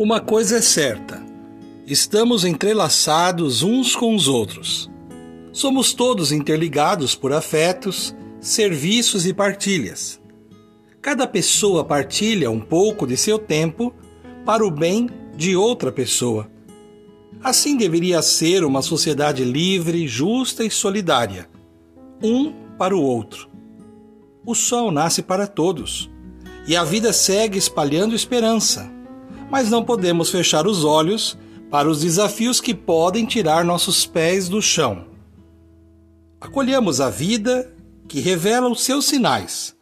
Uma coisa é certa: estamos entrelaçados uns com os outros. Somos todos interligados por afetos, serviços e partilhas. Cada pessoa partilha um pouco de seu tempo para o bem de outra pessoa. Assim deveria ser uma sociedade livre, justa e solidária, um para o outro. O sol nasce para todos e a vida segue espalhando esperança, mas não podemos fechar os olhos para os desafios que podem tirar nossos pés do chão. Acolhemos a vida que revela os seus sinais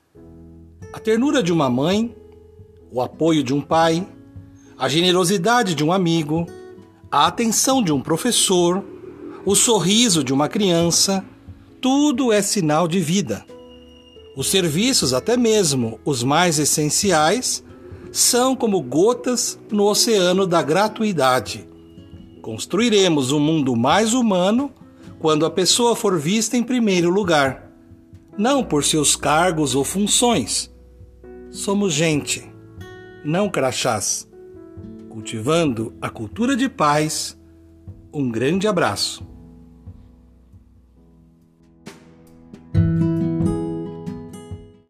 a ternura de uma mãe, o apoio de um pai, a generosidade de um amigo, a atenção de um professor, o sorriso de uma criança, tudo é sinal de vida. Os serviços, até mesmo os mais essenciais, são como gotas no oceano da gratuidade. Construiremos um mundo mais humano quando a pessoa for vista em primeiro lugar, não por seus cargos ou funções, Somos gente, não crachás. Cultivando a cultura de paz, um grande abraço.